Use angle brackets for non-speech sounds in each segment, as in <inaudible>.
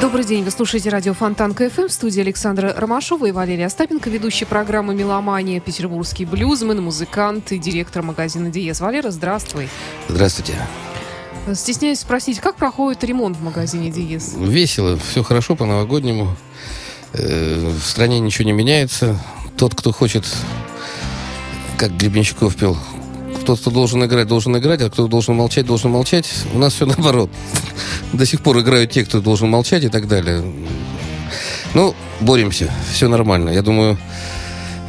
Добрый день, вы слушаете радио Фонтанка FM в студии Александр Ромашов и Валерий Остапенко, ведущий программы «Меломания», петербургский блюзмен, музыкант и директор магазина «Диез». Валера, здравствуй. Здравствуйте. Стесняюсь спросить, как проходит ремонт в магазине «Диез»? Весело, все хорошо по-новогоднему. Э, В стране ничего не меняется. Тот, кто хочет, как Гребенщиков пел, тот, кто должен играть, должен играть, а кто должен молчать, должен молчать. У нас все наоборот. <laughs> До сих пор играют те, кто должен молчать и так далее. Ну, боремся, все нормально. Я думаю,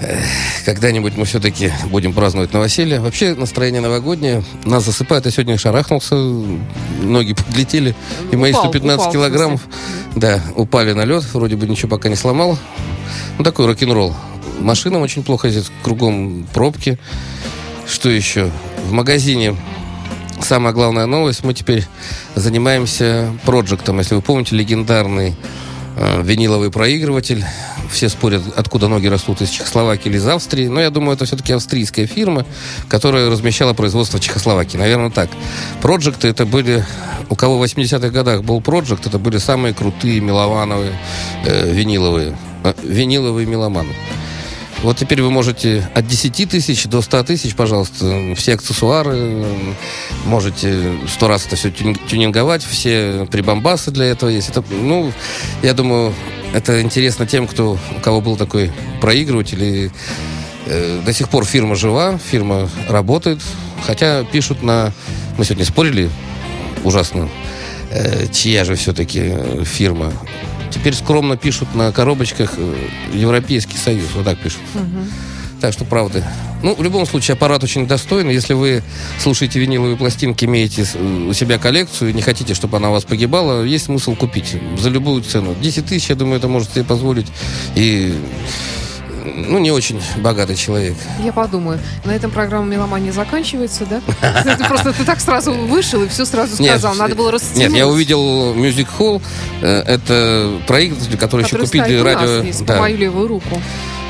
э, когда-нибудь мы все-таки будем праздновать новоселье. Вообще настроение новогоднее. Нас засыпает. Я сегодня шарахнулся, ноги подлетели. И мои Упал, 115 упал, в килограммов, да, упали на лед. Вроде бы ничего пока не сломал. Ну, такой рок-н-ролл. Машинам очень плохо здесь, кругом пробки. Что еще? В магазине самая главная новость. Мы теперь занимаемся проектом. Если вы помните, легендарный э, виниловый проигрыватель. Все спорят, откуда ноги растут, из Чехословакии или из Австрии. Но я думаю, это все-таки австрийская фирма, которая размещала производство в Чехословакии. Наверное, так. Проекты это были... У кого в 80-х годах был проект, это были самые крутые меловановые э, виниловые. э, виниловые меломаны. Вот теперь вы можете от 10 тысяч до 100 тысяч, пожалуйста, все аксессуары, можете сто раз это все тюнинговать, все прибамбасы для этого есть. Это, ну, я думаю, это интересно тем, кто, у кого был такой проигрыватель. И, э, до сих пор фирма жива, фирма работает, хотя пишут на... Мы сегодня спорили ужасно, э, чья же все-таки э, фирма. Теперь скромно пишут на коробочках э, Европейский Союз. Вот так пишут. Так что, правда. Ну, в любом случае, аппарат очень достойный. Если вы слушаете виниловые пластинки, имеете с- у себя коллекцию и не хотите, чтобы она у вас погибала, есть смысл купить за любую цену. 10 тысяч, я думаю, это может себе позволить. И, ну, не очень богатый человек. Я подумаю. На этом программа «Меломания» заканчивается, да? Ты просто ты так сразу вышел и все сразу сказал. Надо было растянуть. Нет, я увидел Music Hall. Э, Это проигрыватель, который, еще купили радио. здесь, по да. мою левую руку.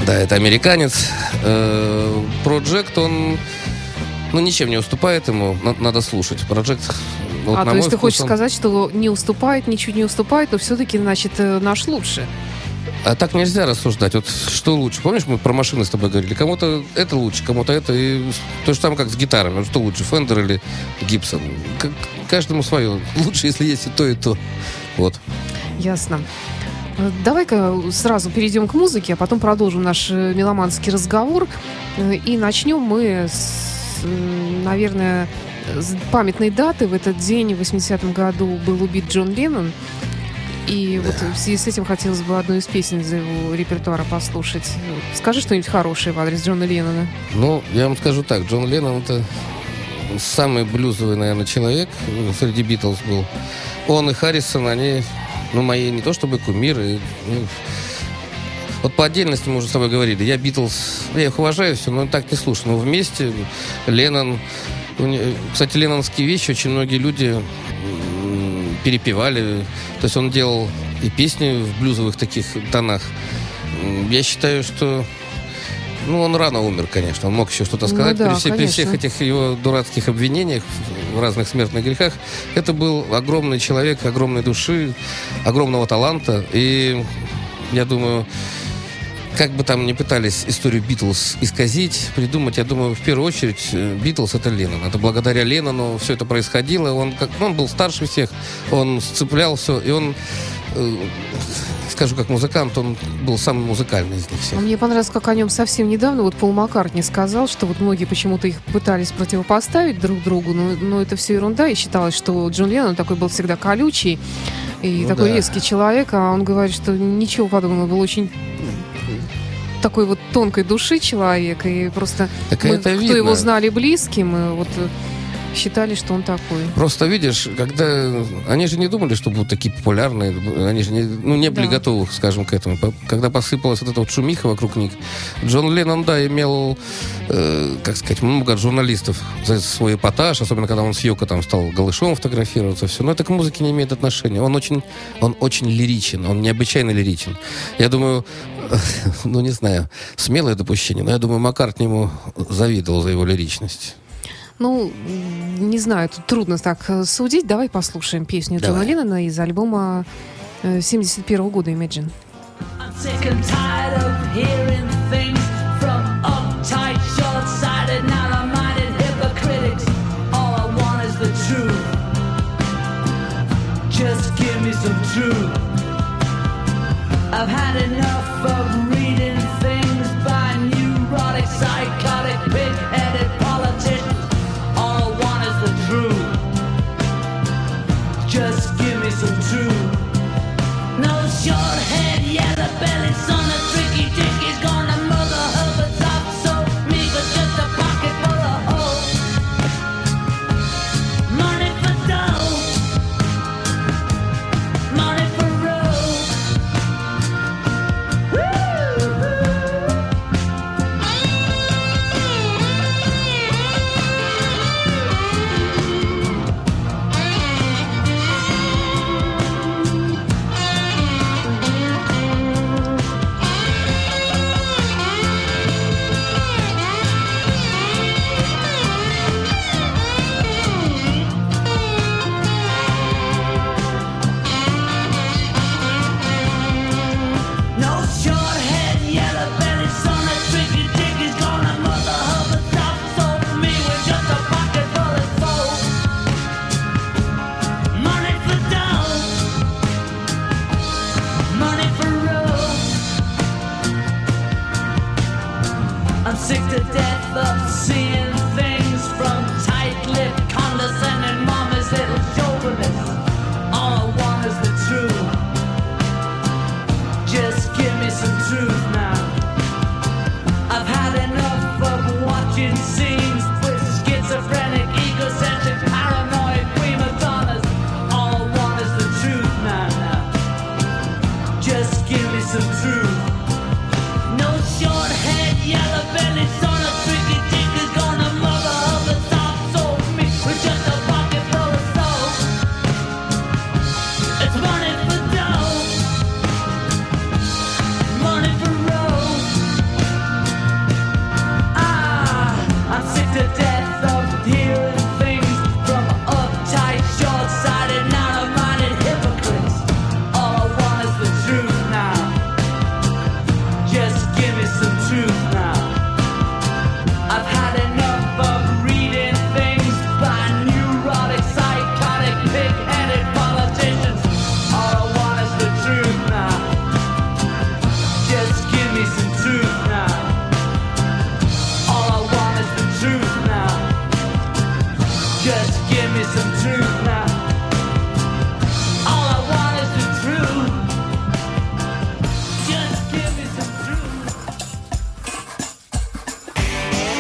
Да, это американец. Э, Project, он ну, ничем не уступает ему. На- Надо слушать. Project. вот а, то есть ты вкус, хочешь он- сказать, что не уступает, ничуть не уступает, но все-таки, значит, э, наш лучше. А так нельзя рассуждать. Вот что лучше? Помнишь, мы про машины с тобой говорили? Кому-то это лучше, кому-то это. И то же самое, как с гитарами. Что лучше, Фендер или Гибсон? Каждому свое. <laughs> Лучше, если есть и то, и то. Вот. Ясно. Давай-ка сразу перейдем к музыке, а потом продолжим наш э, меломанский разговор. И начнем мы с, наверное, с памятной даты. В этот день, в 80-м году, был убит Джон Леннон. И вот в связи с этим хотелось бы одну из песен из его репертуара послушать. Скажи что-нибудь хорошее в адрес Джона Леннона. Ну, я вам скажу так. Джон Леннон это самый блюзовый, наверное, человек. э, Среди Битлз был. Он и Харрисон, они, ну, мои не то чтобы кумиры. ну, вот по отдельности мы уже с тобой говорили. Я Битлз, я их уважаю все, но так не слушаю. Но вместе Леннон... Кстати, леннонские вещи очень многие люди перепевали. То есть он делал и песни в блюзовых таких тонах. Я считаю, что ну, он рано умер, конечно. Он мог еще что-то Ну сказать да, при, все- при всех этих его дурацких обвинениях в разных смертных грехах. Это был огромный человек, огромной души, огромного таланта. И я думаю, как бы там ни пытались историю Битлз исказить, придумать, я думаю, в первую очередь э, Битлз это Леннон. Это благодаря Леннону все это происходило. Он, как, ну, он был старше всех, он сцеплял все, и он, э, скажу как музыкант, он был самый музыкальный из них всех. А мне понравилось, как о нем совсем недавно вот Пол Маккартни сказал, что вот многие почему-то их пытались противопоставить друг другу, но, но это все ерунда, и считалось, что Джон Леннон такой был всегда колючий и Ну такой да. резкий человек, а он говорит, что ничего подобного, был очень такой вот тонкой души человек, и просто Так мы, это кто видно. его знали близким, и вот э, считали, что он такой. Просто видишь, когда... Они же не думали, что будут такие популярные. Они же не, ну, не были Да. готовы, скажем, к этому. Когда посыпалась вот эта вот шумиха вокруг них, Джон Леннон, да, имел, э, как сказать, много журналистов за свой эпатаж, особенно когда он с Йоко там стал голышом фотографироваться, все. Но это к музыке не имеет отношения. Он очень, он очень лиричен, он необычайно лиричен. Я думаю, <laughs> ну, не знаю, смелое допущение, но я думаю, Маккартни ему завидовал за его лиричность. Ну, не знаю, тут трудно так э, судить. Давай послушаем песню Джона. Леннона из альбома э, 71 года Imagine. I'm sick and tired of hearing things from uptight, short-sighted, narrow-minded hypocritics. All I want is the truth. Just give me some truth. I've had enough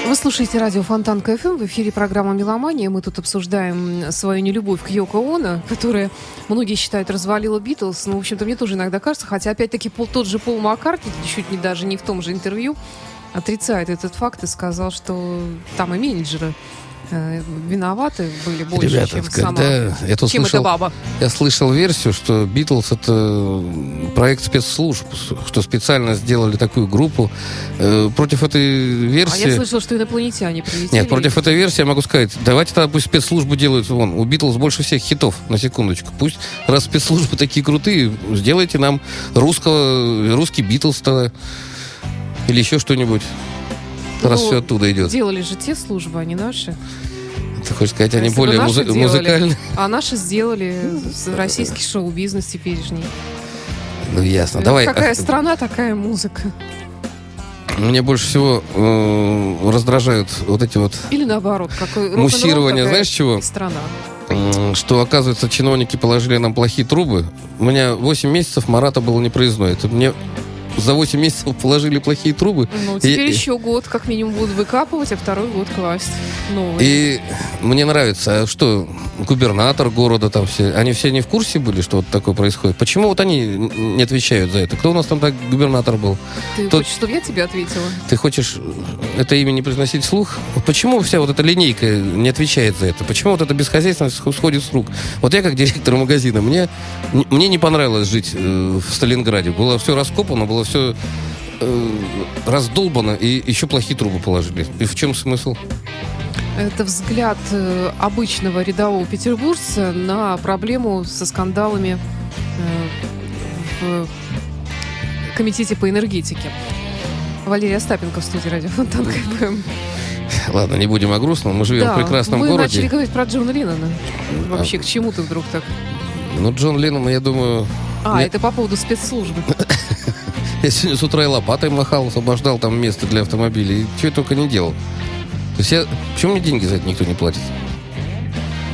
Вы слушаете радио Фонтанка FM. В эфире программа «Меломания». Мы тут обсуждаем свою нелюбовь к Йоко Оно, которая многие считают развалила Битлз. Ну, в общем-то, мне тоже иногда кажется. Хотя, опять-таки, Пол- тот же Пол Маккартни, чуть не даже не в том же интервью, отрицает этот факт и сказал, что там и менеджеры виноваты были больше, Ребята, чем когда сама... я чем слышал, эта баба. Я слышал версию, что Битлз это проект спецслужб, что специально сделали такую группу. Э, Против этой А версии... я слышала, что инопланетяне прилетели. Нет, против этой версии я могу сказать, давайте тогда пусть спецслужбы делают, вон, у Битлз больше всех хитов, на секундочку. Пусть, раз спецслужбы такие крутые, сделайте нам русского, русский Битлз тогда. Или еще что-нибудь. Раз Ну, все оттуда идет. Делали же те службы, а не наши. Ты хочешь сказать, они Если более наши музы- делали, музыкальные? А наши сделали с- российский шоу-бизнес теперешний. Ну, ясно. Ну, Давай. Какая а, страна, такая музыка. Мне больше всего э, раздражают вот эти вот Или наоборот, какой Муссирование, знаешь, чего? Страна. Что, оказывается, чиновники положили нам плохие трубы. У меня 8 месяцев Марата было непроездной. Это мне за 8 месяцев положили плохие трубы. Ну, теперь и- еще год как минимум будут выкапывать, а второй год класть. Новый. И мне нравится, а что губернатор города там все, они все не в курсе были, что вот такое происходит? Почему вот они не отвечают за это? Кто у нас там так губернатор был? Ты тот- хочешь, чтобы я тебе ответила? Ты хочешь это имя не произносить вслух? Почему вся вот эта линейка не отвечает за это? Почему вот эта бесхозяйственность сх- сходит с рук? Вот я как директор магазина, мне, мне не понравилось жить э, в Сталинграде. Было все раскопано, было все э, раздолбано, и еще плохие трубы положили. И в чем смысл? Это взгляд э, обычного рядового петербуржца на проблему со скандалами э, в комитете по энергетике. Валерий Остапенко в студии радио Фонтанка FM. Ладно, не будем о грустном. Мы живем Да, в прекрасном мы городе. начали говорить про Джона Леннона. Вообще, к чему ты вдруг так? Ну, Джон Леннон, я думаю... А, Нет. это по поводу спецслужбы. <laughs> Я сегодня с утра и лопатой махал, освобождал там место для автомобилей. И что я только не делал. То есть я... Почему мне деньги за это никто не платит?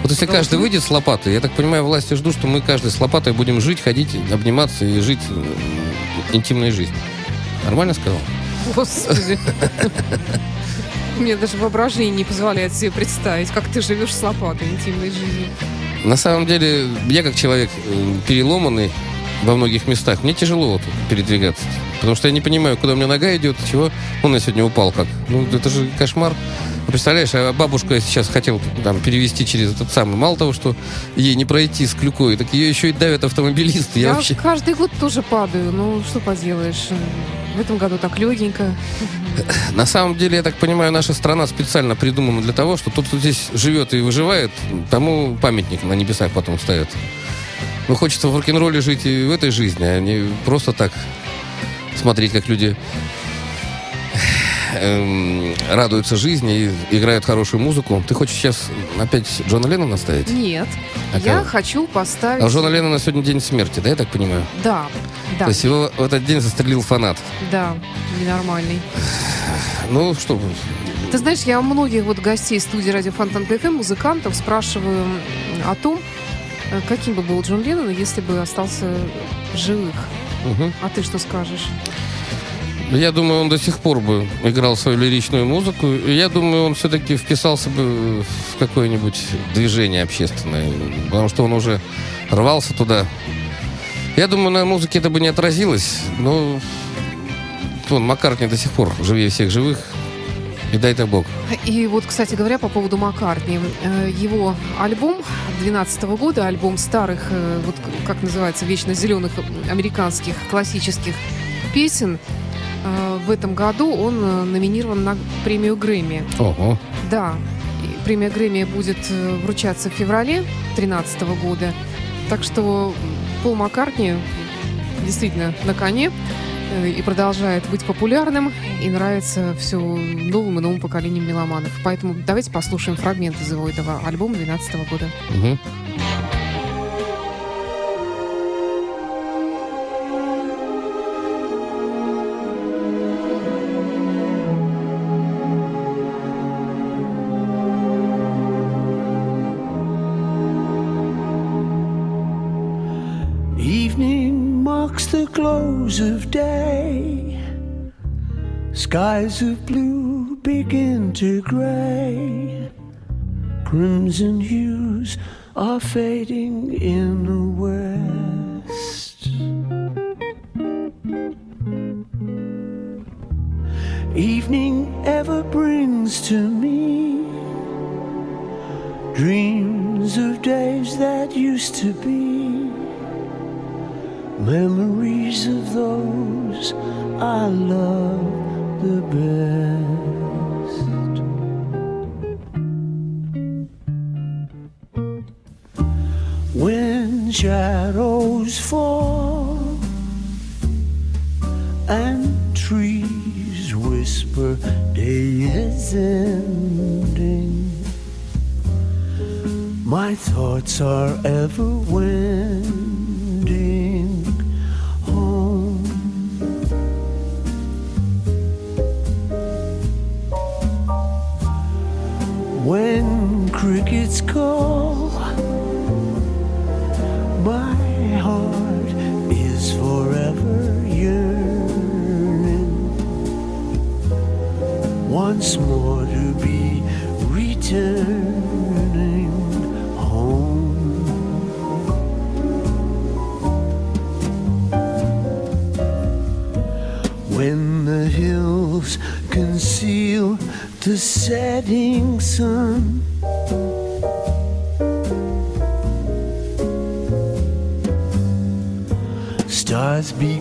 Вот если Должны. каждый выйдет с лопатой, я так понимаю, власти ждут, что мы каждый с лопатой будем жить, ходить, обниматься и жить э, интимной жизнью. Нормально сказал? Господи. Мне даже воображение не позволяет себе представить, как ты живешь с лопатой интимной жизнью. На самом деле, я как человек э, переломанный во многих местах, мне тяжело вот передвигаться. Потому что я не понимаю, куда у меня нога идет, чего. Он я сегодня упал как. Ну, это же кошмар. Ну, Представляешь, а бабушка сейчас хотела там перевести через этот самый. Мало того, что ей не пройти с клюкой, так ее еще и давят автомобилисты. Я, Я вообще... каждый год тоже падаю. Ну, что поделаешь. В этом году так легенько. На самом деле, я так понимаю, наша страна специально придумана для того, что тот, кто здесь живет и выживает, тому памятник на небесах потом ставят. Ну, хочется в рок-н-ролле жить и в этой жизни, а не просто так смотреть, как люди <sighs> эм, радуются жизни и играют хорошую музыку. Ты хочешь сейчас опять Джона Леннона ставить? Нет. А я кого? хочу поставить... А у Джона Леннона сегодня день смерти, да, я так понимаю? Да, да, То есть его в этот день застрелил фанат. да, ненормальный. <sighs> Ну, что, Ты знаешь, я у многих вот гостей студии радио Фонтанка FM, музыкантов, спрашиваю о том, каким бы был Джон Леннон, если бы остался в живых. мгм. А ты что скажешь? Я думаю, он до сих пор бы играл свою лиричную музыку. И я думаю, он все-таки вписался бы в какое-нибудь движение общественное. Потому что он уже рвался туда. Я думаю, на музыке это бы не отразилось. Но он, Маккартни до сих пор живее всех живых. И дай-то Бог. И вот, кстати говоря, по поводу Маккартни. э, Его альбом 2012 года, альбом старых, э, вот как называется, вечно зеленых американских классических песен, э, в этом году он номинирован на премию Грэмми. Ого. Да, премия Грэмми будет вручаться в феврале 2013 года. Так что Пол Маккартни действительно на коне и продолжает быть популярным и нравится все новым и новым поколениям меломанов. Поэтому давайте послушаем фрагмент из его этого альбома 2012 года. Мгм. Close of day. Skies of blue begin to gray. Crimson hues are fading in the west. Evening ever brings to me dreams of days that used to be. Memories of those I love the best. When shadows fall and trees whisper day is ending. My thoughts are ever wending more to be returning home. When the hills conceal the setting sun. Stars begin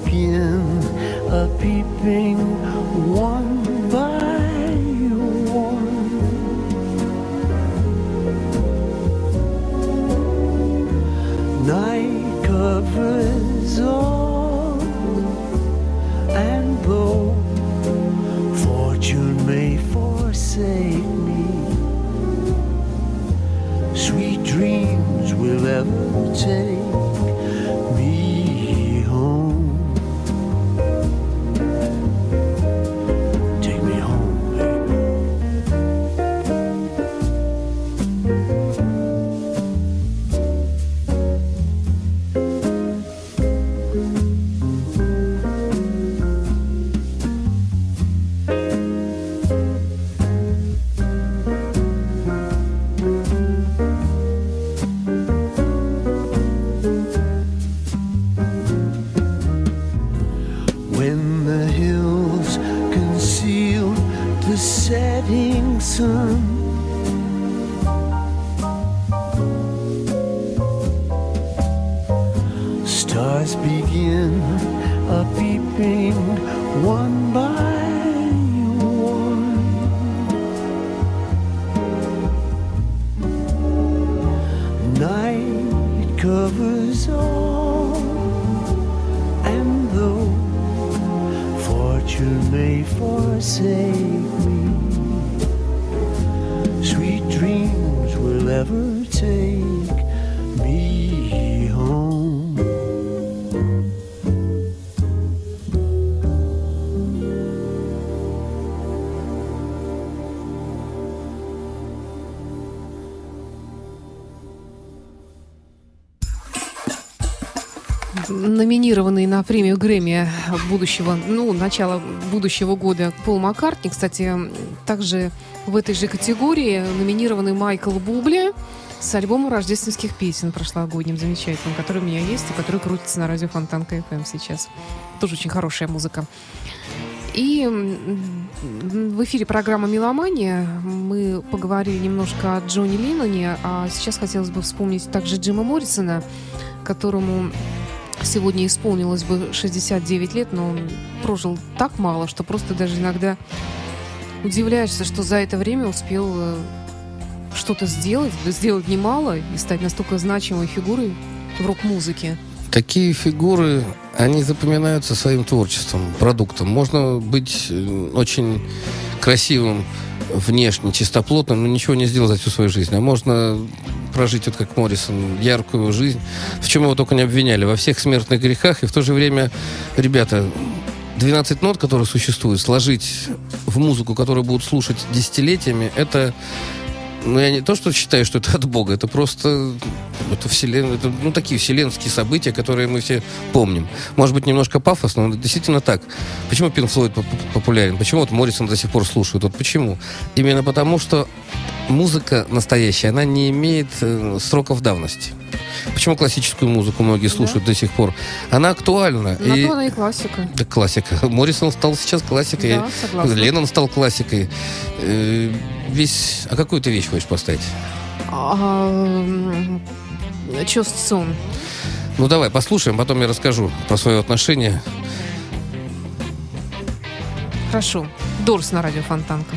номинированный на премию Грэмми будущего, ну, начала будущего года Пол Маккартни. Кстати, также в этой же категории номинированный Майкл Бубли с альбомом рождественских песен прошлогодним, замечательным, который у меня есть и который крутится на радио Фонтанка FM сейчас. Тоже очень хорошая музыка. И в эфире программа «Меломания» мы поговорили немножко о Джонни Ленноне, а сейчас хотелось бы вспомнить также Джима Моррисона, которому сегодня исполнилось бы 69 лет, но он прожил так мало, что просто даже иногда удивляешься, что за это время успел э, что-то сделать, сделать немало и стать настолько значимой фигурой в рок-музыке. Такие фигуры, они запоминаются своим творчеством, продуктом. Можно быть э, очень красивым внешне, чистоплотным, но ничего не сделать за всю свою жизнь. А можно прожить, вот как Моррисон, яркую жизнь, в чем его только не обвиняли, во всех смертных грехах. И в то же время, ребята, 12 нот, которые существуют, сложить в музыку, которую будут слушать десятилетиями, это ну, я не то, что считаю, что это от Бога, это просто это вселен... это, ну, такие вселенские события, которые мы все помним. Может быть, немножко пафосно, но действительно так. Почему Пинк Флойд поп- популярен? Почему вот Моррисон до сих пор слушают? Вот почему? Именно потому, что музыка настоящая, она не имеет э, сроков давности. Почему классическую музыку многие слушают до сих пор? Она актуальна. На И- то она и классика. да, классика. Моррисон стал сейчас классикой. Да, согласна. Леннон стал классикой. Э, весь... А какую ты вещь хочешь поставить? Just Сон. Ну, давай, послушаем, потом я расскажу про свое отношение. Хорошо. Дорс на радио Фонтанка.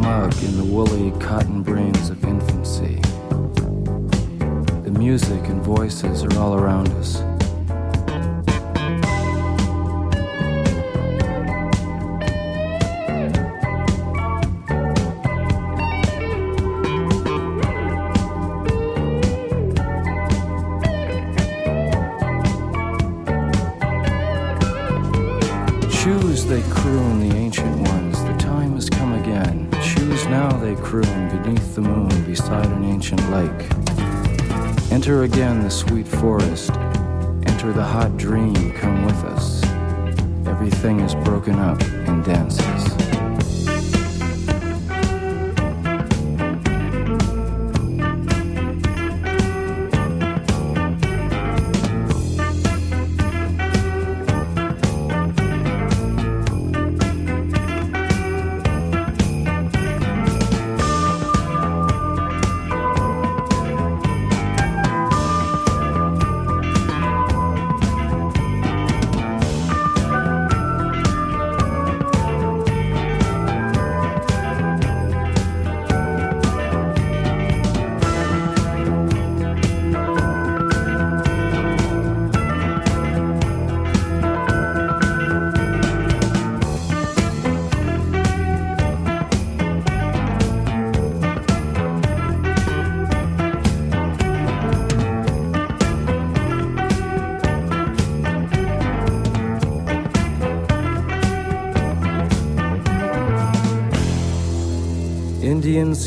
smug in the woolly cotton brains of infancy. The music and voices are all around us. Croon, beneath the moon, beside an ancient lake. Enter again the sweet forest. Enter the hot dream, come with us. Everything is broken up and dances.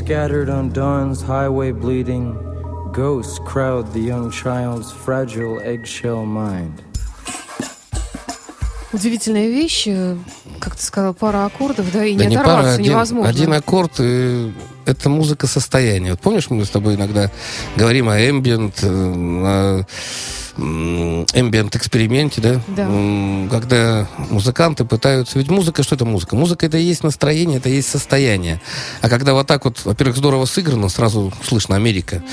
Scattered on dawn's highway bleeding, ghosts crowd the young child's fragile eggshell mind. Удивительная вещь, э, как ты сказал, пара аккордов, да, и Да не не оторваться пара, один, невозможно. один аккорд, и это музыка состояния. Вот помнишь, мы с тобой иногда говорим о ambient, э, о ambient эксперименте, да? Да. Когда музыканты пытаются... Ведь музыка, что это музыка? Музыка это и есть настроение, это и есть состояние. А когда вот так вот, во-первых, здорово сыграно, сразу слышно Америка.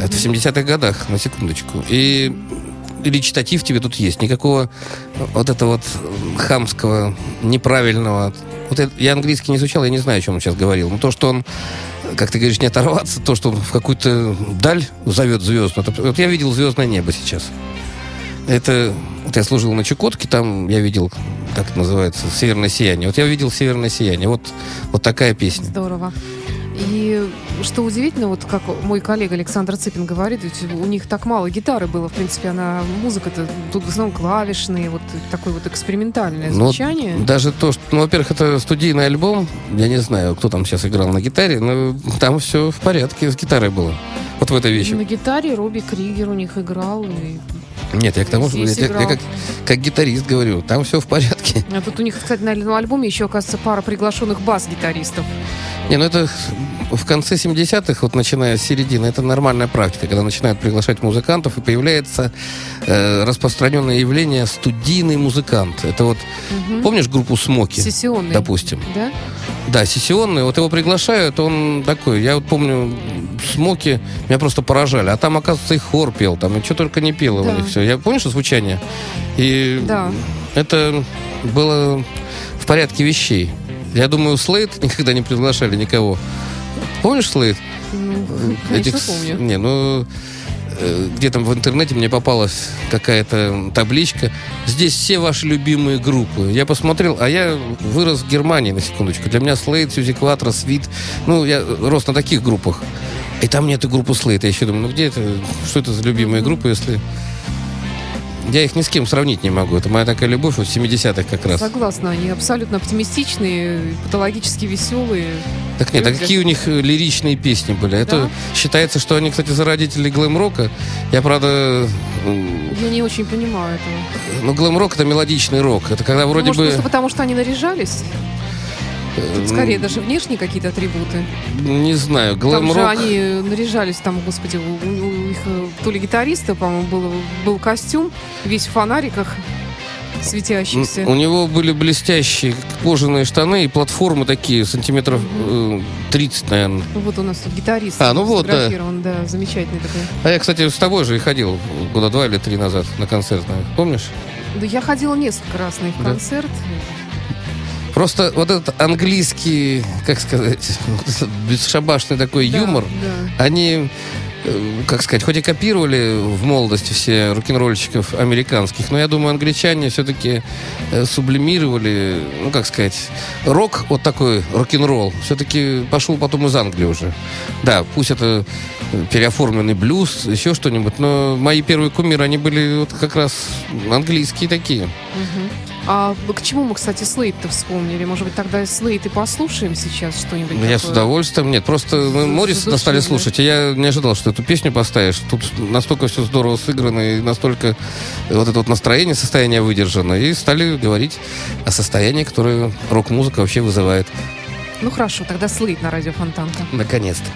Это в 70-х годах, на секундочку. И речитатив тебе тут есть. Никакого вот этого вот хамского, неправильного. Вот это- я английский не изучал, я не знаю, о чем он сейчас говорил. Но то, что он, как ты говоришь, не оторваться, то, что в какую-то даль зовет звезд. это- вот я видел звездное небо сейчас. Это... Вот я служил на Чукотке, там я видел, как это называется, северное сияние. Вот я увидел северное сияние. Вот, вот такая песня. Здорово. И что удивительно, вот как мой коллега Александр Цыпин говорит, ведь у них так мало гитары было, в принципе, она музыка-то тут в основном клавишные, вот такое вот экспериментальное Ну, звучание. Даже то, что, ну, во-первых, это студийный альбом. Я не знаю, кто там сейчас играл на гитаре, но там все в порядке с гитарой было. Вот в этой вещи. На гитаре Робби Кригер у них играл. И... Нет, я к тому, что я, я- я как, как гитарист говорю, там все в порядке. <laughs> А тут у них, кстати, на альбоме еще, оказывается, пара приглашенных бас-гитаристов. Не, ну это в конце 70-х, вот начиная с середины, это нормальная практика, когда начинают приглашать музыкантов, и появляется э, распространенное явление студийный музыкант. Это вот, помнишь группу Смоки? Сессионные. Допустим. Да? Да, сессионный. Вот его приглашают, он такой. Я вот помню, смоки меня просто поражали. А там, оказывается, и хор пел, там, и что только не пело Да. у них все. Я помнишь звучание? И Да. это было в порядке вещей. Я думаю, Слейд никогда не приглашали никого. Помнишь Слейд? Ну, конечно, с- помню. Не, ну э, где там в интернете мне попалась какая-то табличка. Здесь все ваши любимые группы. Я посмотрел, а я вырос в Германии, на секундочку. Для меня Slade, Сьюзи Кватро, Свит. Ну, я рос на таких группах. И там нету группы Slade. Я еще думаю, ну где это? Что это за любимые группы, если... Я их ни с кем сравнить не могу. Это моя такая любовь вот 70-х как раз. Согласна, они абсолютно оптимистичные, патологически веселые. Так нет, а люди. какие у них э, лиричные песни были? Это Да? считается, что они, кстати, зародители глэм-рока. Я, правда, Я не очень понимаю этого. ну, глэм-рок это мелодичный рок. Это когда вроде Может, бы... просто потому, что они наряжались? Тут скорее даже внешние какие-то атрибуты. Не знаю, Там же они наряжались, там, господи, у, у их э, то ли гитариста, по-моему, был, был костюм, весь в фонариках светящийся. У него были блестящие кожаные штаны и платформы такие, сантиметров э, 30, наверное. Ну, Вот у нас тут гитарист А, ну вот, да. да. замечательный такой. А я, кстати, с тобой же и ходил года два или три назад на концерт. Помнишь? Да я ходила несколько раз на их Да. концерт. Просто вот этот английский, как сказать, <laughs> бесшабашный такой Да, юмор, да. они, э, как сказать, хоть и копировали в молодости все рок-н-ролльщиков американских, но я думаю, англичане все-таки сублимировали, ну, как сказать, рок, вот такой рок-н-ролл, все-таки пошел потом из Англии уже. Да, пусть это э, переоформленный блюз, еще что-нибудь, но мои первые кумиры, они были вот как раз английские такие. Мгм. А к чему мы, кстати, Слейт-то вспомнили? Может быть, тогда Слейт и послушаем сейчас что-нибудь Ну, Я с удовольствием. Нет, просто мы с стали слушать. И я не ожидал, что эту песню поставишь. Тут настолько все здорово сыграно и настолько вот это вот настроение, состояние выдержано. И стали говорить о состоянии, которое рок-музыка вообще вызывает. Ну хорошо, тогда Слейт на радио Фонтанка. Наконец-то.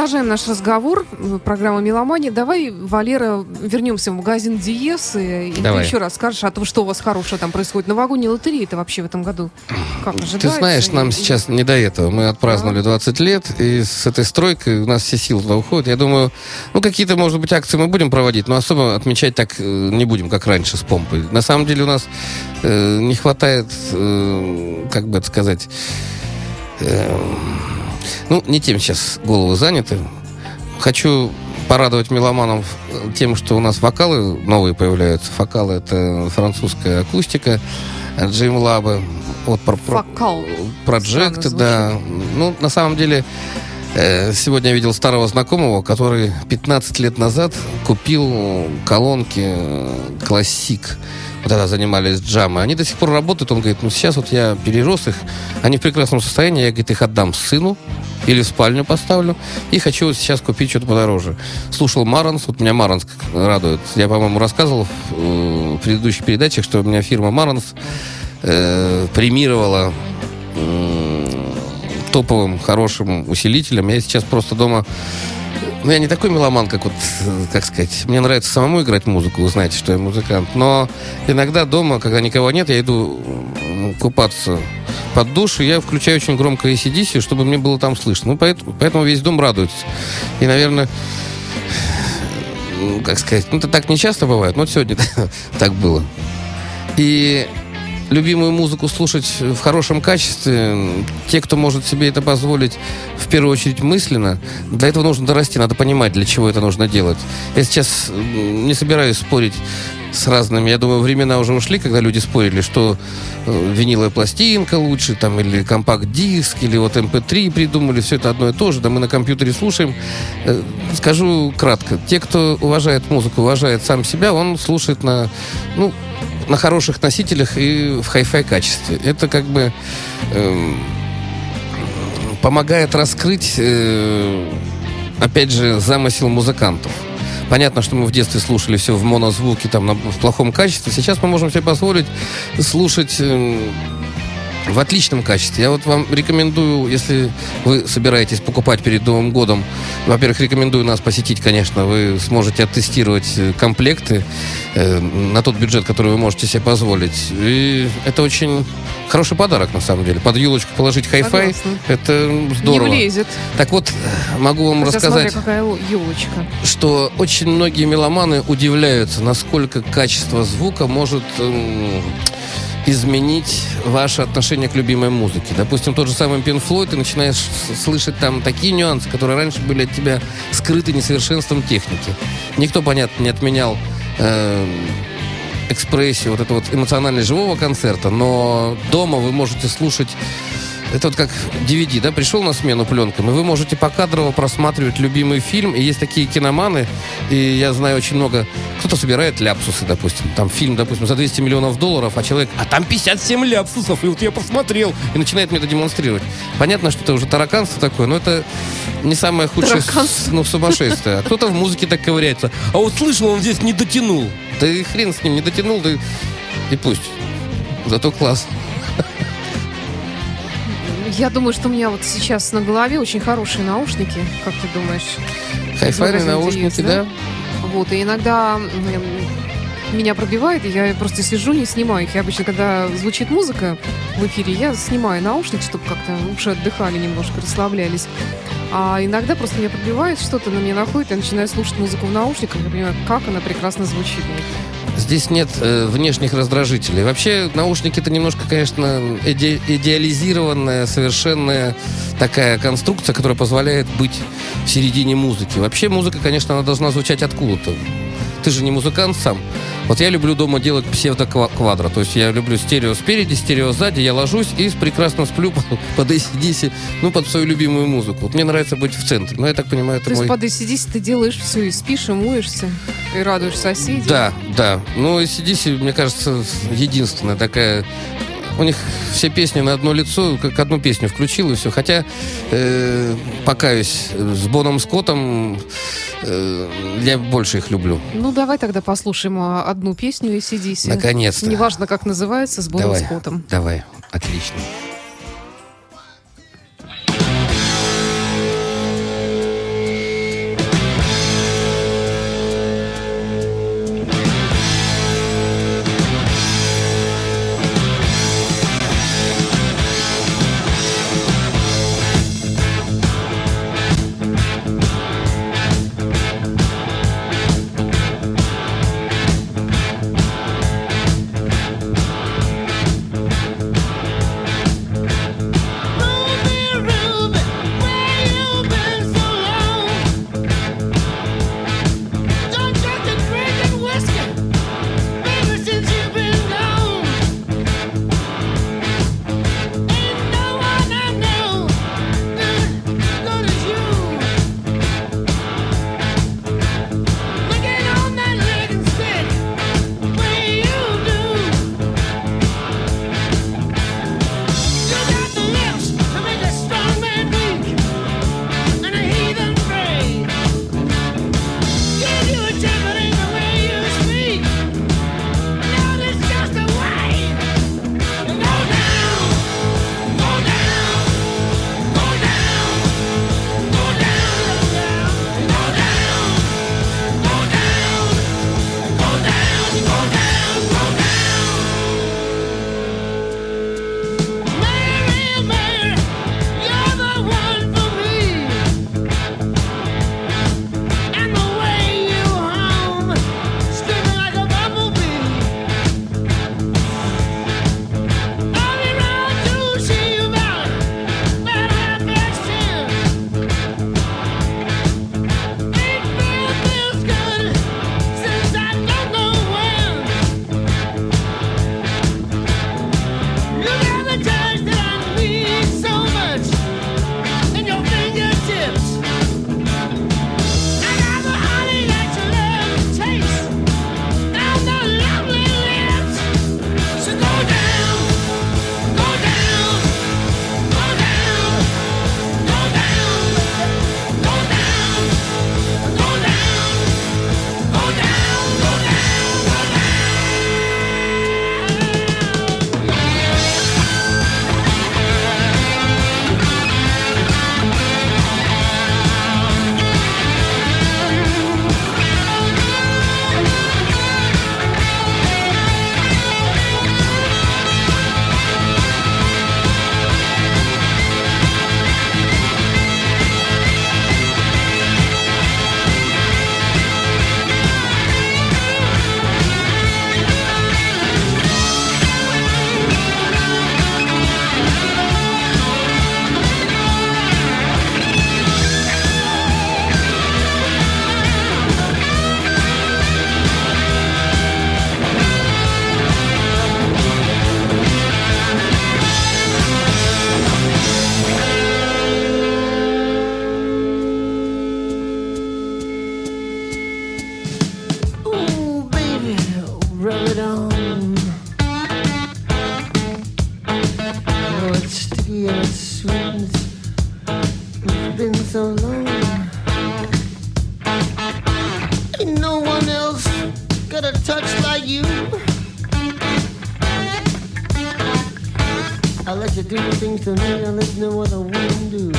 Продолжаем наш разговор. Программа «Меломания». Давай, Валера, вернемся в магазин Диес. И, и Давай. ты еще расскажешь о том, что у вас хорошего там происходит. Новогодняя лотерея это вообще в этом году как Ты ожидается? знаешь, нам сейчас не до этого. Мы отпраздновали 20 лет, и с этой стройкой у нас все силы туда уходят. Я думаю, ну, какие-то, может быть, акции мы будем проводить, но особо отмечать так э, не будем, как раньше, с помпой. На самом деле у нас э, не хватает, э, как бы это сказать, э, ну, не тем сейчас головы заняты. Хочу порадовать меломанов тем, что у нас вокалы новые появляются. Вокалы — это французская акустика, Джим Лаба, вот про, про-. Проджект, да. Ну, на самом деле, э, сегодня я видел старого знакомого, который 15 лет назад купил колонки Classic тогда занимались джамой, они до сих пор работают. Он говорит, ну сейчас вот я перерос их, они в прекрасном состоянии, я, говорит, их отдам сыну или в спальню поставлю, и хочу сейчас купить что-то подороже. Слушал Маранс, вот меня Маранс радует. Я, по-моему, рассказывал в, э, в предыдущих передачах, что у меня фирма Маранс э, премировала м, топовым хорошим усилителем. Я сейчас просто дома ну, я не такой меломан, как вот, э, как сказать, мне нравится самому играть музыку, вы знаете, что я музыкант. Но иногда дома, когда никого нет, я иду купаться под душ, и я включаю очень громко ACDC, чтобы мне было там слышно. Ну, поэтому, поэтому весь дом радуется. И, наверное, как сказать, ну, это так не часто бывает, но сегодня <laughs> так было. И любимую музыку слушать в хорошем качестве, те, кто может себе это позволить, в первую очередь мысленно, для этого нужно дорасти, надо понимать, для чего это нужно делать. Я сейчас не собираюсь спорить с разными. Я думаю, времена уже ушли, когда люди спорили, что э, виниловая пластинка лучше, там, или компакт-диск, или вот MP3 придумали, все это одно и то же, да мы на компьютере слушаем. Э, Скажу кратко. Те, кто уважает музыку, уважает сам себя, он слушает на, ну, на хороших носителях и в хай-фай качестве. Это как бы эм, помогает раскрыть, э, опять же, замысел музыкантов. Понятно, что мы в детстве слушали все в монозвуке, там, на- в плохом качестве. Сейчас мы можем себе позволить слушать эм, в отличном качестве. Я вот вам рекомендую, если вы собираетесь покупать перед Новым годом, во-первых, рекомендую нас посетить, конечно. Вы сможете оттестировать э, комплекты э, на тот бюджет, который вы можете себе позволить. И это очень хороший подарок, на самом деле. Под елочку положить хай-фай, это здорово. Не влезет. Так вот, э, могу вам Хотя рассказать смотря какая елочка. что очень многие меломаны удивляются, насколько качество звука может эм, изменить ваше отношение к любимой музыке. Допустим, тот же самый Pink Floyd, ты начинаешь слышать там такие нюансы, которые раньше были от тебя скрыты несовершенством техники. Никто, понятно, не отменял эм, экспрессию, вот это вот эмоционально живого концерта, но дома вы можете слушать это вот как DVD, да, пришел на смену пленкам, и вы можете покадрово просматривать любимый фильм, и есть такие киноманы, и я знаю очень много, кто-то собирает ляпсусы, допустим, там фильм, допустим, за 200 миллионов долларов, а человек, а там 57 ляпсусов, и вот я посмотрел, и начинает мне это демонстрировать. Понятно, что это уже тараканство такое, но это не самое худшее, ну, сумасшествие. А кто-то в музыке так ковыряется. А вот слышал, он здесь не дотянул. Да и хрен с ним, не дотянул, да и- и пусть. Зато класс. Я думаю, что у меня вот сейчас на голове очень хорошие наушники. Как ты думаешь? Хай-файные наушники, есть, да? Вот, и иногда меня пробивает, и я просто сижу, не снимаю их. Я обычно, когда звучит музыка в эфире, я снимаю наушники, чтобы как-то уши отдыхали немножко, расслаблялись. А иногда просто меня пробивает, что-то на меня находит, я начинаю слушать музыку в наушниках, я понимаю, как она прекрасно звучит. Здесь нет э, внешних раздражителей. Вообще, наушники это немножко, конечно, иде- идеализированная, совершенная такая конструкция, которая позволяет быть в середине музыки. Вообще, музыка, конечно, она должна звучать откуда-то. Ты же не музыкант сам. Вот я люблю дома делать псевдоквадро. То есть я люблю стерео спереди, стерео сзади. Я ложусь и прекрасно сплю <laughs> под, ACDC, ну, под свою любимую музыку. Вот мне нравится быть в центре. Но я так понимаю, это То мой... под ACDC ты делаешь все, и спишь, и моешься, и радуешь соседей. Да, да. Ну, ACDC, мне кажется, единственная такая... У них все песни на одно лицо, как одну песню включил и все. Хотя, э, покаюсь, с Боном Скоттом э, я больше их люблю. Ну, давай тогда послушаем а, одну песню ACDC. Наконец-то. Неважно, как называется, с Боном Давай, Скоттом. давай, отлично. Thank get a touch like you. I let you do things to me, I like to know what the wind do.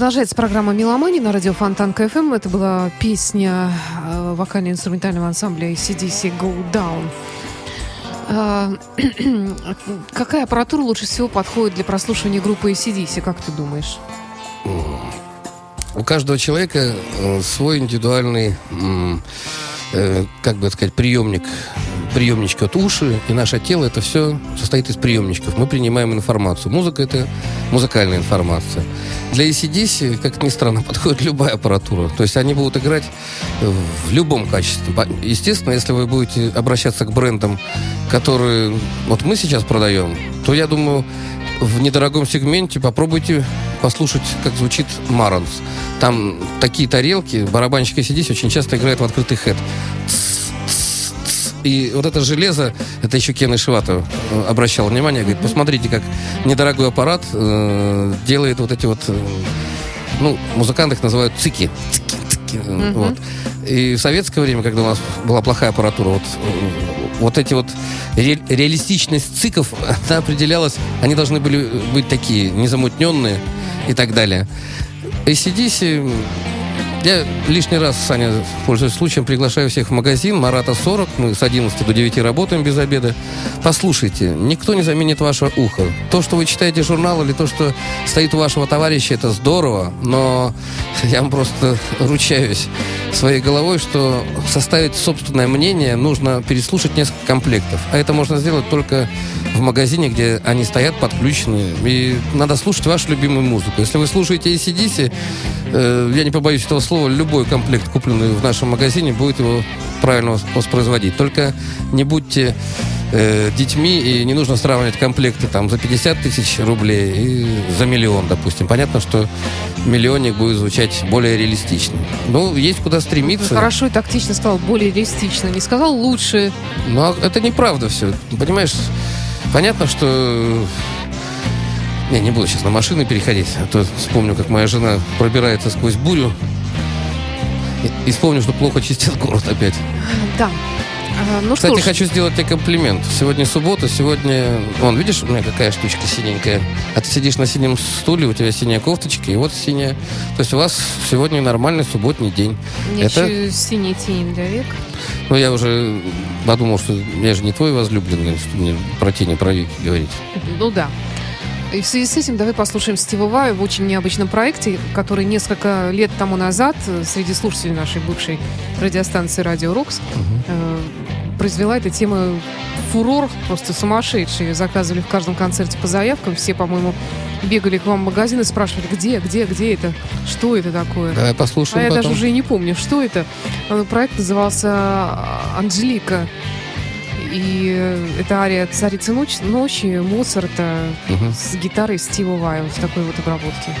Продолжается программа «Меломани» на радио Фонтан КФМ. Это была песня э, вокально-инструментального ансамбля ACDC «Go Down». А, <clears throat> Какая аппаратура лучше всего подходит для прослушивания группы ACDC, как ты думаешь? У каждого человека э, свой индивидуальный, э, как бы сказать, приемник. Приемнички от уши и наше тело, это все состоит из приемничков. Мы принимаем информацию. Музыка – это музыкальная информация. Для ACDC, как ни странно, <laughs> подходит любая аппаратура. То есть они будут играть в любом качестве. Естественно, если вы будете обращаться к брендам, которые вот мы сейчас продаем, то я думаю, в недорогом сегменте попробуйте послушать, как звучит Маранс. Там такие тарелки, барабанщик ACDC очень часто играет в открытый хэт. И вот это железо, это еще Кен Ишиватов э, обращал внимание, говорит, посмотрите, как недорогой аппарат э, делает вот эти вот, э, ну, музыканты их называют цики. Цики, цики, э, вот. И в советское время, когда у нас была плохая аппаратура, вот, э, вот эти вот ре- реалистичность циков, <laughs> она определялась, они должны были быть такие, незамутненные и так далее. ACDC, я лишний раз, Саня, пользуясь случаем, приглашаю всех в магазин Марата 40. Мы с 11 до 9 работаем без обеда. Послушайте, никто не заменит ваше ухо. То, что вы читаете журнал или то, что стоит у вашего товарища, это здорово, но я вам просто ручаюсь своей головой, что составить собственное мнение нужно переслушать несколько комплектов. А это можно сделать только в магазине, где они стоят подключены. И надо слушать вашу любимую музыку. Если вы слушаете ACDC, э, я не побоюсь этого слова, любой комплект, купленный в нашем магазине, будет его правильно вос- воспроизводить. Только не будьте э, детьми, и не нужно сравнивать комплекты там за 50 тысяч рублей и за миллион, допустим. Понятно, что миллионник будет звучать более реалистично. Ну, есть куда стремиться. Хорошо и тактично сказал, более реалистично. Не сказал лучше. Но это неправда все. Понимаешь, понятно, что... Не, не буду сейчас на машины переходить, а то вспомню, как моя жена пробирается сквозь бурю. И, и вспомню, что плохо чистит город опять. Да. А, Ну Кстати, что хочу сделать тебе комплимент. Сегодня суббота, сегодня... Вон, видишь, у меня какая штучка синенькая. А ты сидишь на синем стуле, у тебя синяя кофточка, и вот синяя. То есть у вас сегодня нормальный субботний день. мне это- еще синие тени для век. Ну, я уже подумал, что я же не твой возлюбленный, что мне про тени, про веки говорить. Ну да. И в связи с этим давай послушаем Стива Вая в очень необычном проекте, который несколько лет тому назад э, среди слушателей нашей бывшей радиостанции Радио Рокс э, произвела эта тема фурор просто сумасшедший. Ее заказывали в каждом концерте по заявкам. Все, по-моему, бегали к вам в магазин и спрашивали, где, где, где это, что это такое. Давай А послушаем я потом. даже уже и не помню, что это. А, Проект назывался а, «Анжелика». И это ария «Царицы ночи», ночи Моцарта Мгм. с гитарой Стива Вая в такой вот обработке.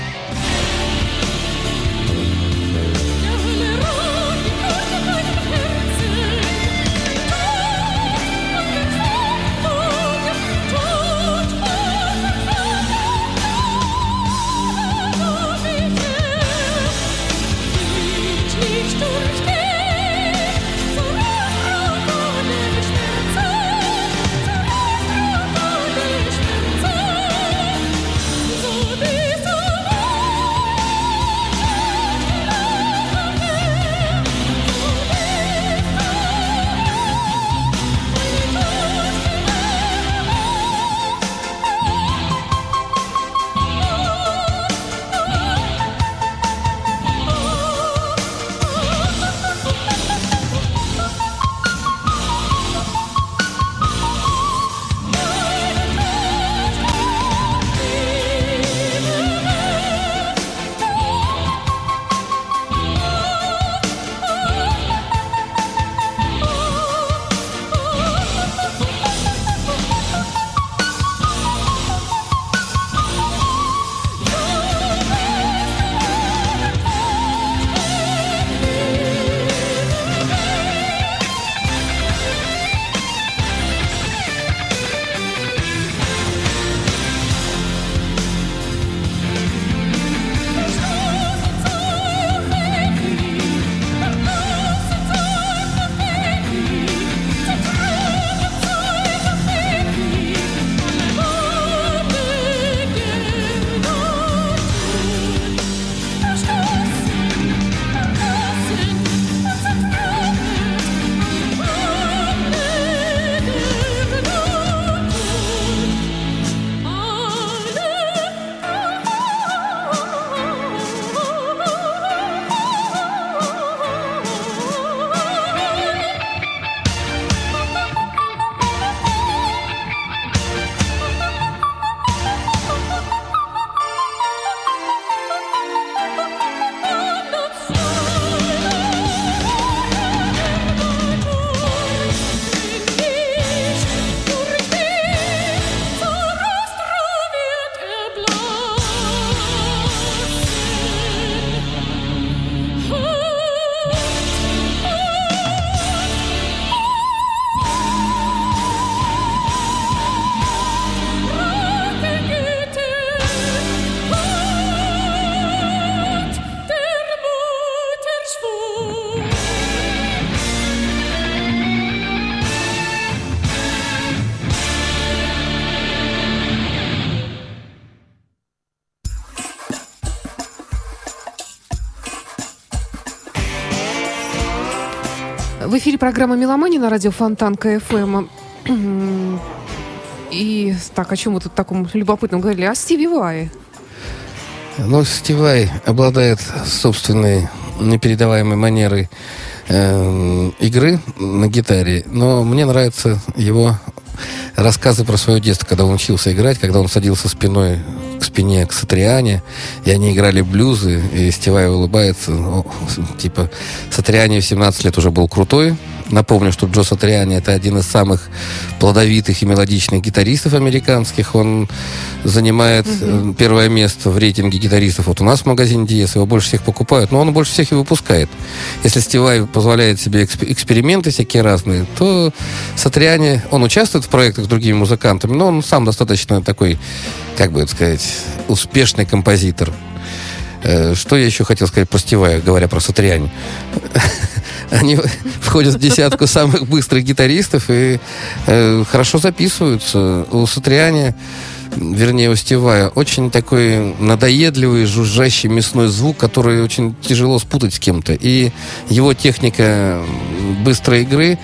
Программа «Меломани» на радио Фонтан КФМ. <clears throat> И так, о чем мы тут таком любопытном говорили? О Стиви Вае. Ну, Стивай обладает собственной непередаваемой манерой э, игры на гитаре, но мне нравятся его рассказы про свое детство, когда он учился играть, когда он садился спиной к спине к Сатриане, и они играли блюзы, и Стивай улыбается, ну, типа, Сатриане в 17 лет уже был крутой. Напомню, что Джо Сатриани это один из самых плодовитых и мелодичных гитаристов американских. Он занимает э, первое место в рейтинге гитаристов. Вот у нас в магазине Диес его больше всех покупают, но он больше всех и выпускает. Если Стивай позволяет себе эксп- эксперименты всякие разные, то Сатриани, он участвует в проектах с другими музыкантами, но он сам достаточно такой, как бы это сказать, успешный композитор. Э, Что я еще хотел сказать про Стивая, говоря про Сатриани? Они входят в десятку самых быстрых гитаристов и э, хорошо записываются. У Сатриани, вернее, у Стивая, очень такой надоедливый, жужжащий мясной звук, который очень тяжело спутать с кем-то. И его техника быстрой игры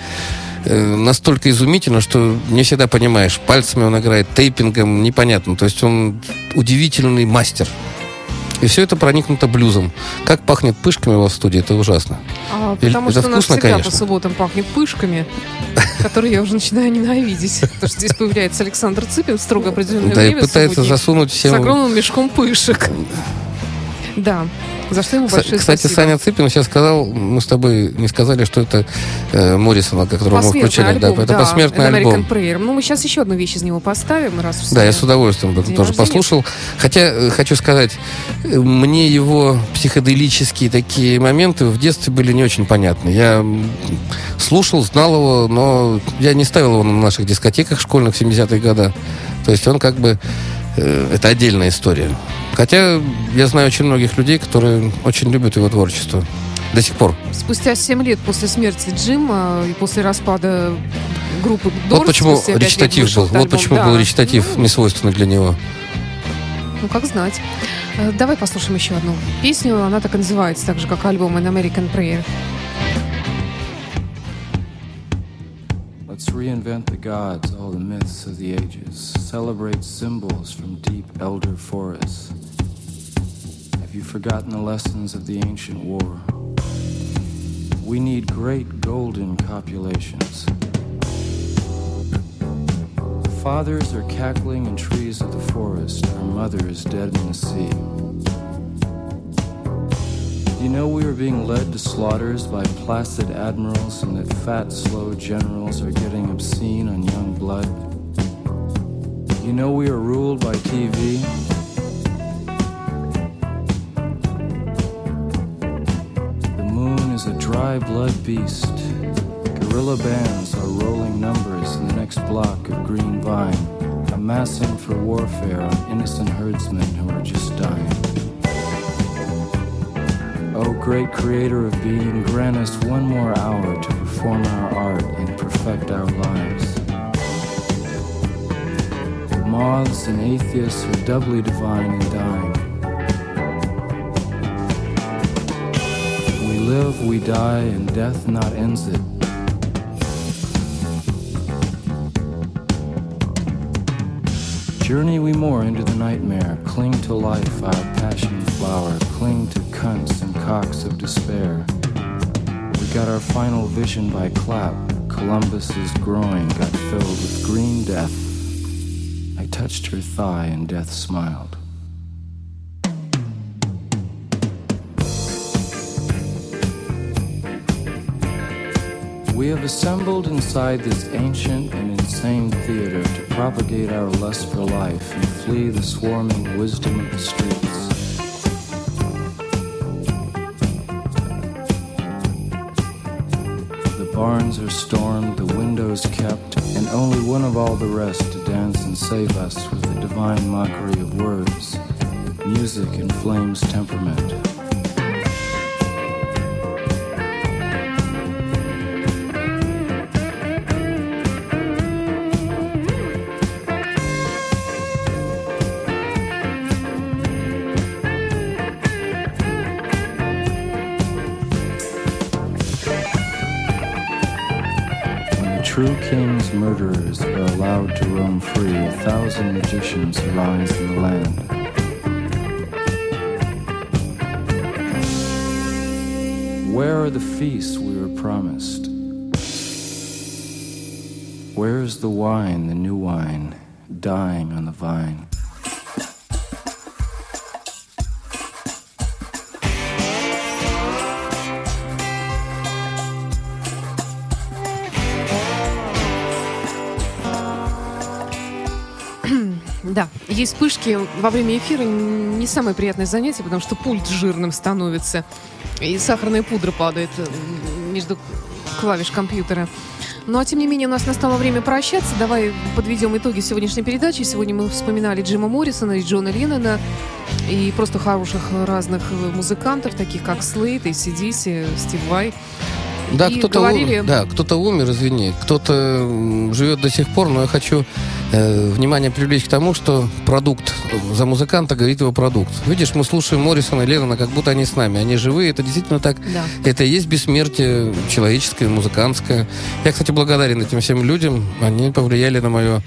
э, настолько изумительно, что не всегда понимаешь, пальцами он играет, тейпингом, непонятно. То есть он удивительный мастер. И все это проникнуто блюзом. Как пахнет пышками у вас в студии, это ужасно. А, потому это что у нас вкусно, всегда конечно. по субботам пахнет пышками, <laughs> которые я уже начинаю ненавидеть. Потому что здесь появляется Александр Цыпин в строго определенное Да, время. пытается субботник, засунуть С всем... огромным мешком пышек. <laughs> Да, за что ему большое Кстати, спасибо. Саня Цыпин сейчас сказал, мы с тобой не сказали, что это э, Моррисона, которого мы включали. альбом, да, это да, посмертный An American альбом. Prayer. Ну, мы сейчас еще одну вещь из него поставим, раз Да, я с удовольствием бы тоже рождения. послушал. Хотя, э, хочу сказать, э, мне его психоделические такие моменты в детстве были не очень понятны. Я слушал, знал его, но я не ставил его на наших дискотеках школьных в 70-е годы. То есть он как бы... э, Это отдельная история. Хотя я знаю очень многих людей, которые очень любят его творчество. До сих пор. Спустя 7 лет после смерти Джима и после распада группы Doors, вот почему речитатив был. этот Вот альбом. почему Да. был речитатив не свойственный для него. Ну, как знать. Э, Давай послушаем еще одну песню. Она так и называется, так же, как альбом An American Prayer. Let's reinvent the gods, all the myths of the ages. Celebrate symbols from deep elder forests. Have you forgotten the lessons of the ancient war? We need great golden copulations. The fathers are cackling in trees of the forest, our mother is dead in the sea. You know we are being led to slaughters by placid admirals and that fat, slow generals are getting obscene on young blood. You know we are ruled by TV. The moon is a dry blood beast. Guerrilla bands are rolling numbers in the next block of green vine, amassing for warfare on innocent herdsmen who are just dying. O great creator of being, grant us one more hour to perform our art and perfect our lives. The Moths and atheists are doubly divine and dying. We live, we die, and death not ends it. Journey we more into the nightmare, cling to life, our passion flower, cling to cunts and cocks of despair. We got our final vision by clap. Columbus's groin got filled with green death. I touched her thigh and death smiled. We have assembled inside this ancient and insane theater to propagate our lust for life and flee the swarming wisdom of the streets. Barns are stormed, the windows kept, and only one of all the rest to dance and save us with the divine mockery of words. Music inflames temperament. Murderers are allowed to roam free, a thousand magicians arise in the land. Where are the feasts we were promised? Where is the wine, the new wine, dying on the vine? Да, есть вспышки во время эфира не самое приятное занятие, потому что пульт жирным становится, и сахарная пудра падает э, между клавиш компьютера. Ну а тем не менее у нас настало время прощаться. Давай подведем итоги сегодняшней передачи. Сегодня мы вспоминали Джима Моррисона и Джона Леннона и просто хороших разных музыкантов, таких как Слейт, и Сидиси, Стив Вай. Да, кто-то говорили- умер, да, кто-то умер, извини, кто-то живет до сих пор, но я хочу э, внимание привлечь к тому, что продукт за музыканта говорит его продукт. Видишь, мы слушаем Моррисона и Леннона, как будто они с нами. Они живые, это действительно так. Да. Это и есть бессмертие человеческое, музыкантское. Я, кстати, благодарен этим всем людям. Они повлияли на мое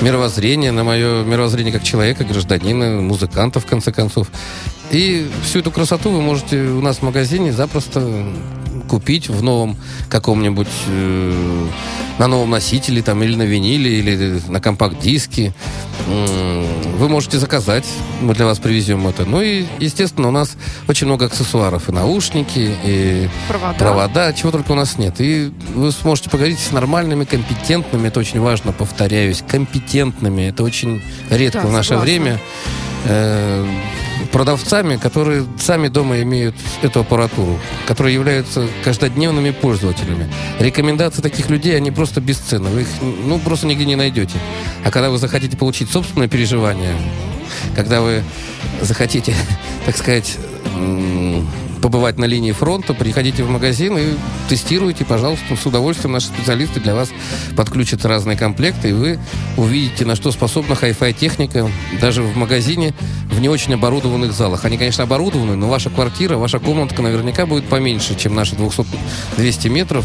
мировоззрение, на мое мировоззрение как человека, гражданина, музыканта, в конце концов. И всю эту красоту вы можете у нас в магазине запросто купить в новом каком-нибудь э, на новом носителе там или на виниле или на компакт-диске. Вы можете заказать, мы для вас привезем это. Ну и, естественно, у нас очень много аксессуаров. И наушники, и Провода. провода, чего только у нас нет. И вы сможете поговорить с нормальными, компетентными, это очень важно, повторяюсь, компетентными. Это очень редко Да, в наше согласна. время. Продавцами, которые сами дома имеют эту аппаратуру, которые являются каждодневными пользователями. Рекомендации таких людей, они просто бесценны. Вы их ну, просто нигде не найдете. А когда вы захотите получить собственное переживание, когда вы захотите, <laughs> так сказать, м, побывать на линии фронта, приходите в магазин и тестируйте, пожалуйста, с удовольствием наши специалисты для вас подключат разные комплекты, и вы увидите, на что способна хай-фай техника даже в магазине в не очень оборудованных залах. Они, конечно, оборудованы, но ваша квартира, ваша комнатка наверняка будет поменьше, чем наши 200, 200 метров.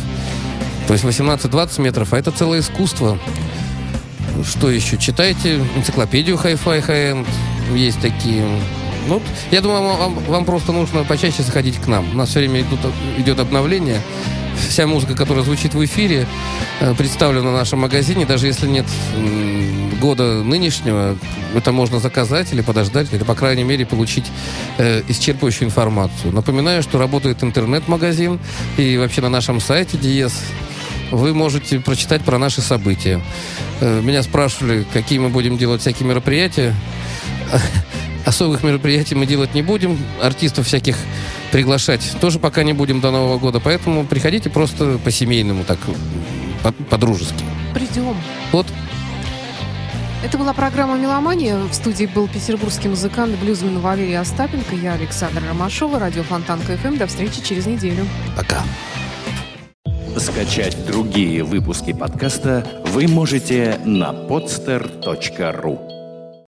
То есть 18-20 метров, а это целое искусство. Что еще? Читайте энциклопедию Hi-Fi High-End. Есть такие. Ну, я думаю, вам, вам просто нужно почаще заходить к нам. У нас все время идут, идет обновление. Вся музыка, которая звучит в эфире, э, представлена в нашем магазине. Даже если нет года нынешнего, это можно заказать или подождать, или, по крайней мере, получить э, исчерпывающую информацию. Напоминаю, что работает интернет-магазин, и вообще на нашем сайте Диез вы можете прочитать про наши события. Э, Меня спрашивали, какие мы будем делать всякие мероприятия. Особых мероприятий мы делать не будем. Артистов всяких приглашать тоже пока не будем до Нового года. Поэтому приходите просто по-семейному, так, по- по-дружески. Придем. Вот Это была программа «Меломания». В студии был петербургский музыкант, блюзмен Валерий Остапенко. Я Александра Ромашова, радио Фонтанка ФМ. До встречи через неделю. пока. Скачать другие выпуски подкаста вы можете на podster.ru